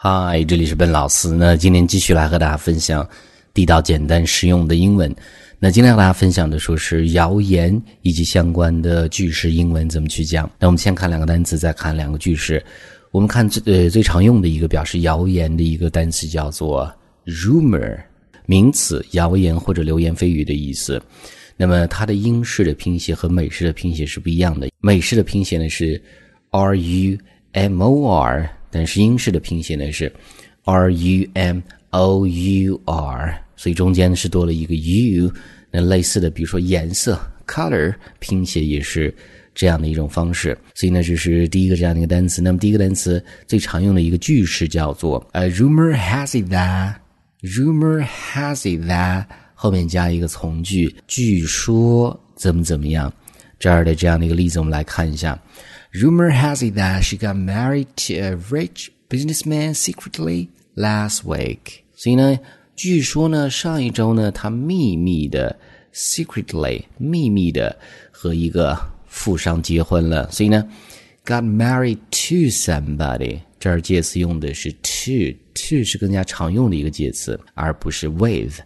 嗨，这里是笨老师。那今天继续来和大家分享地道、简单、实用的英文。那今天和大家分享的说是谣言以及相关的句式英文怎么去讲。那我们先看两个单词，再看两个句式。我们看最呃最常用的一个表示谣言的一个单词叫做 rumor，名词，谣言或者流言蜚语的意思。那么它的英式的拼写和美式的拼写是不一样的。美式的拼写呢是 r u m o r。但是英式的拼写呢是 r u m o u r，所以中间是多了一个 u。那类似的，比如说颜色 color，拼写也是这样的一种方式。所以呢，这是第一个这样的一个单词。那么第一个单词最常用的一个句式叫做呃，rumor has it that，rumor has it that，后面加一个从句，据说怎么怎么样。这儿的这样的一个例子，我们来看一下。Rumor has it that she got married to a rich businessman secretly last week。所以呢，据说呢，上一周呢，她秘密的 secretly 秘密的和一个富商结婚了。所以呢，got married to somebody，这儿介词用的是 to，to 是更加常用的一个介词，而不是 with。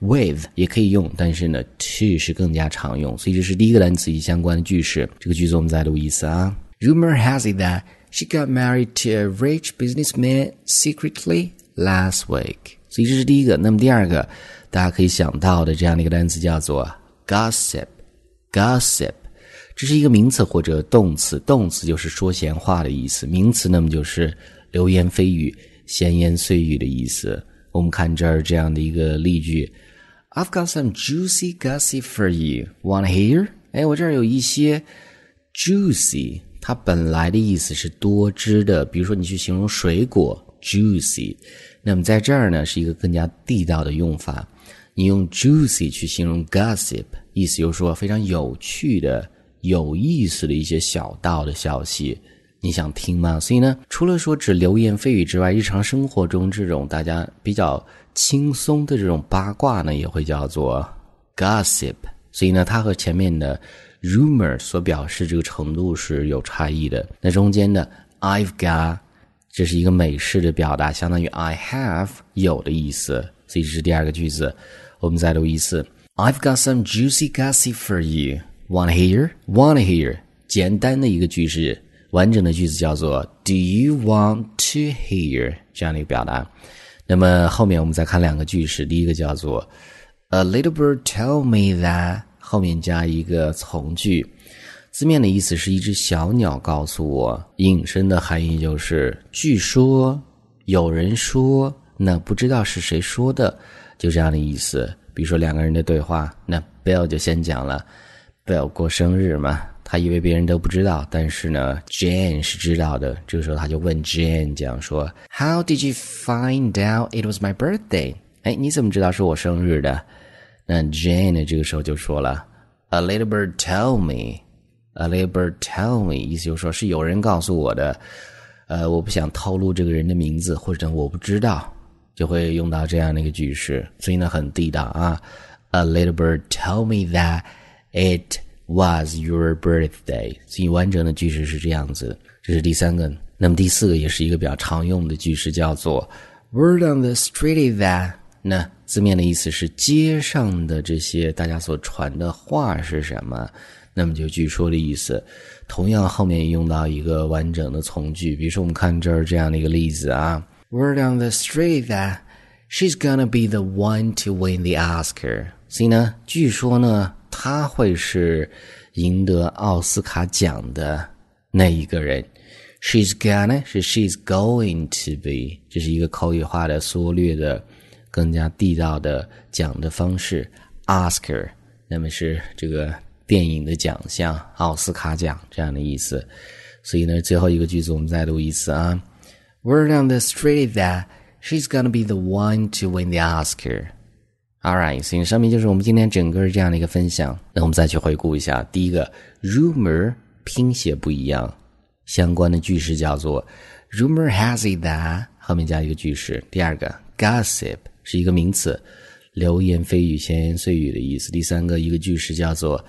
With 也可以用，但是呢，to 是更加常用。所以这是第一个单词与相关的句式。这个句子我们再读一次啊。Rumor has it that she got married to a rich businessman secretly last week。所以这是第一个。那么第二个，大家可以想到的这样的一个单词叫做 gossip。gossip，这是一个名词或者动词。动词就是说闲话的意思，名词那么就是流言蜚语、闲言碎语的意思。我们看这儿这样的一个例句：I've got some juicy gossip for you. Want to hear？哎，我这儿有一些 juicy。它本来的意思是多汁的，比如说你去形容水果 juicy，那么在这儿呢是一个更加地道的用法，你用 juicy 去形容 gossip，意思就是说非常有趣的、有意思的一些小道的消息，你想听吗？所以呢，除了说指流言蜚语之外，日常生活中这种大家比较轻松的这种八卦呢，也会叫做 gossip。所以呢，它和前面的。rumor 所表示这个程度是有差异的。那中间的 I've got 这是一个美式的表达，相当于 I have 有的意思。所以这是第二个句子。我们再读一次：I've got some juicy gossip for you. Want to hear? Want to hear? 简单的一个句式，完整的句子叫做 Do you want to hear？这样的一个表达。那么后面我们再看两个句式，第一个叫做 A little bird told me that 后面加一个从句，字面的意思是一只小鸟告诉我，引申的含义就是据说有人说，那不知道是谁说的，就这样的意思。比如说两个人的对话，那 Bill 就先讲了，Bill 过生日嘛，他以为别人都不知道，但是呢，Jane 是知道的。这个时候他就问 Jane 讲说，How did you find out it was my birthday？哎，你怎么知道是我生日的？那 Jane 呢？这个时候就说了，A little bird tell me，A little bird tell me，意思就是说是有人告诉我的，呃，我不想透露这个人的名字，或者我不知道，就会用到这样的一个句式，所以呢很地道啊。A little bird tell me that it was your birthday，所以完整的句式是这样子。这是第三个，那么第四个也是一个比较常用的句式，叫做 Word on the street is that。那字面的意思是街上的这些大家所传的话是什么？那么就据说的意思。同样后面用到一个完整的从句，比如说我们看这儿这样的一个例子啊，Word on the street that she's gonna be the one to win the Oscar。所以呢，据说呢，他会是赢得奥斯卡奖的那一个人。She's gonna 是 she's going to be，这是一个口语化的缩略的。更加地道的讲的方式，Oscar，那么是这个电影的奖项，奥斯卡奖这样的意思。所以呢，最后一个句子我们再读一次啊，Word on the street that she's gonna be the one to win the Oscar。All right，所以上面就是我们今天整个这样的一个分享。那我们再去回顾一下，第一个 rumor 拼写不一样，相关的句式叫做 rumor has it that 后面加一个句式。第二个 gossip。是一个名词，流言蜚语、闲言碎语的意思。第三个一个句式叫做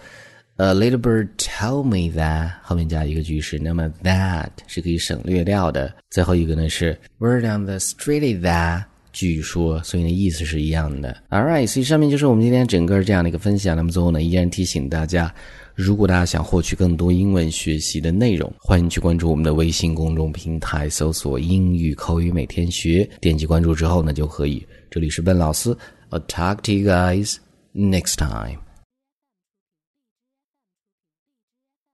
A little bird told me that 后面加一个句式，那么 that 是可以省略掉的。最后一个呢是 Word on the street that 据说，所以呢意思是一样的。All right，所以上面就是我们今天整个这样的一个分享。那么最后呢，依然提醒大家，如果大家想获取更多英文学习的内容，欢迎去关注我们的微信公众平台，搜索“英语口语每天学”，点击关注之后呢就可以。这里是笨老师，I'll talk to you guys next time.